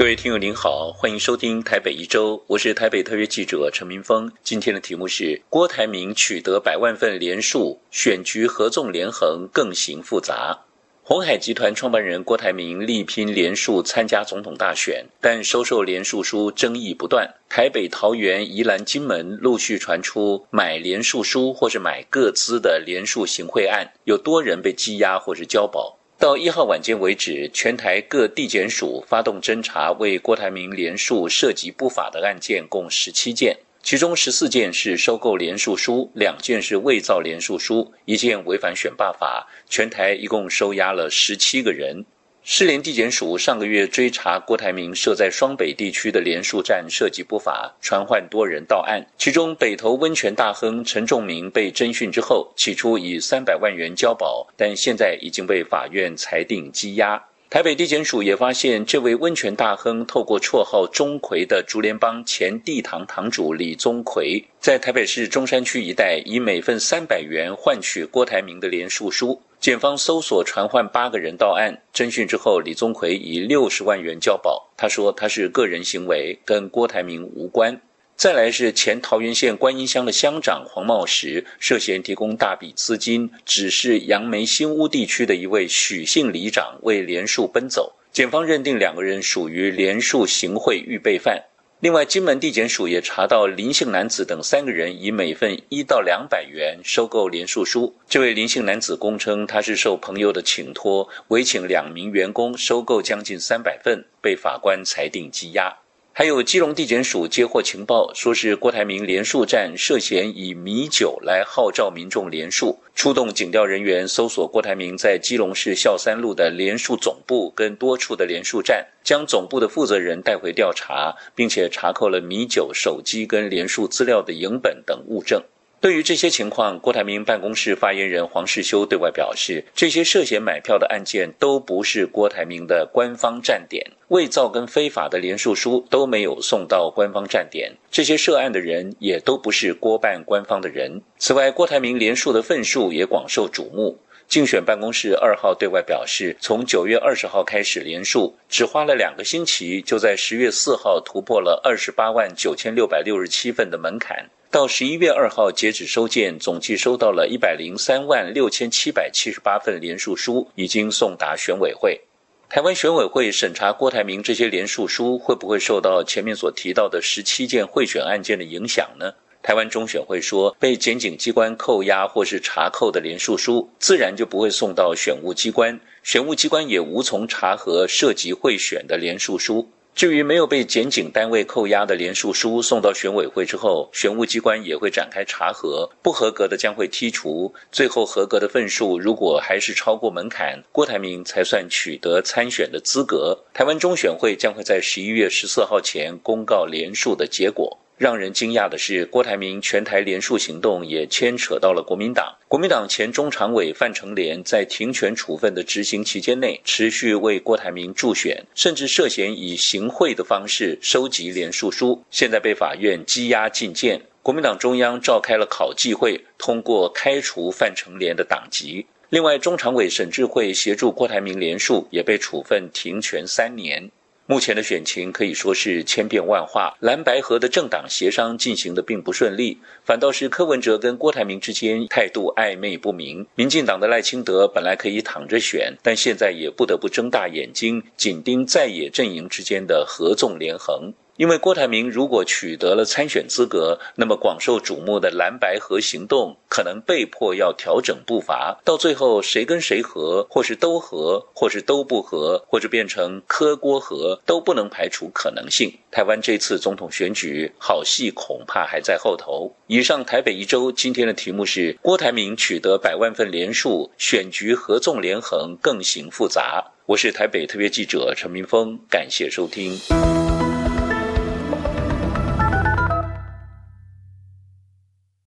各位听友您好，欢迎收听台北一周，我是台北特约记者陈明峰。今天的题目是郭台铭取得百万份连署，选局合纵连横更形复杂。红海集团创办人郭台铭力拼连署参加总统大选，但收受连署书争议不断。台北、桃园、宜兰、金门陆续传出买连署书或是买各资的连署行贿案，有多人被羁押或是交保。到一号晚间为止，全台各地检署发动侦查，为郭台铭连署涉及不法的案件共十七件。其中十四件是收购连署书，两件是伪造连署书，一件违反选罢法。全台一共收押了十七个人。市联地检署上个月追查郭台铭设在双北地区的连署站涉及不法，传唤多人到案。其中北投温泉大亨陈仲明被侦讯之后，起初以三百万元交保，但现在已经被法院裁定羁押。台北地检署也发现，这位温泉大亨透过绰号“钟馗”的竹联帮前地堂堂主李宗馗，在台北市中山区一带，以每份三百元换取郭台铭的连署书。检方搜索传唤八个人到案，侦讯之后，李宗奎以六十万元交保。他说他是个人行为，跟郭台铭无关。再来是前桃园县观音乡的乡长黄茂石，涉嫌提供大笔资金，指示杨梅新屋地区的一位许姓里长为连署奔走。检方认定两个人属于连署行贿预备犯。另外，金门地检署也查到林姓男子等三个人以每份一到两百元收购连署书。这位林姓男子供称，他是受朋友的请托，委请两名员工收购将近三百份，被法官裁定羁押。还有基隆地检署接获情报，说是郭台铭联署站涉嫌以米酒来号召民众联署，出动警调人员搜索郭台铭在基隆市孝三路的联署总部跟多处的联署站，将总部的负责人带回调查，并且查扣了米酒手机跟联署资料的影本等物证。对于这些情况，郭台铭办公室发言人黄世修对外表示，这些涉嫌买票的案件都不是郭台铭的官方站点，伪造跟非法的联署书都没有送到官方站点，这些涉案的人也都不是郭办官方的人。此外，郭台铭联署的份数也广受瞩目。竞选办公室二号对外表示，从九月二十号开始连署，只花了两个星期，就在十月四号突破了二十八万九千六百六十七份的门槛。到十一月二号截止收件，总计收到了一百零三万六千七百七十八份连署书，已经送达选委会。台湾选委会审查郭台铭这些连署书，会不会受到前面所提到的十七件贿选案件的影响呢？台湾中选会说，被检警机关扣押或是查扣的联署书，自然就不会送到选务机关，选务机关也无从查核涉及贿选的联署书。至于没有被检警单位扣押的联署书送到选委会之后，选务机关也会展开查核，不合格的将会剔除，最后合格的份数如果还是超过门槛，郭台铭才算取得参选的资格。台湾中选会将会在十一月十四号前公告联署的结果。让人惊讶的是，郭台铭全台联署行动也牵扯到了国民党。国民党前中常委范成廉在停权处分的执行期间内，持续为郭台铭助选，甚至涉嫌以行贿的方式收集联署书，现在被法院羁押禁见。国民党中央召开了考纪会，通过开除范成廉的党籍。另外，中常委沈志慧协助郭台铭联署，也被处分停权三年。目前的选情可以说是千变万化，蓝白河的政党协商进行的并不顺利，反倒是柯文哲跟郭台铭之间态度暧昧不明。民进党的赖清德本来可以躺着选，但现在也不得不睁大眼睛，紧盯在野阵营之间的合纵连横。因为郭台铭如果取得了参选资格，那么广受瞩目的蓝白合行动可能被迫要调整步伐，到最后谁跟谁合，或是都合，或是都不合，或者变成柯郭合，都不能排除可能性。台湾这次总统选举好戏恐怕还在后头。以上台北一周今天的题目是郭台铭取得百万份连署，选局合纵连横更形复杂。我是台北特别记者陈明峰，感谢收听。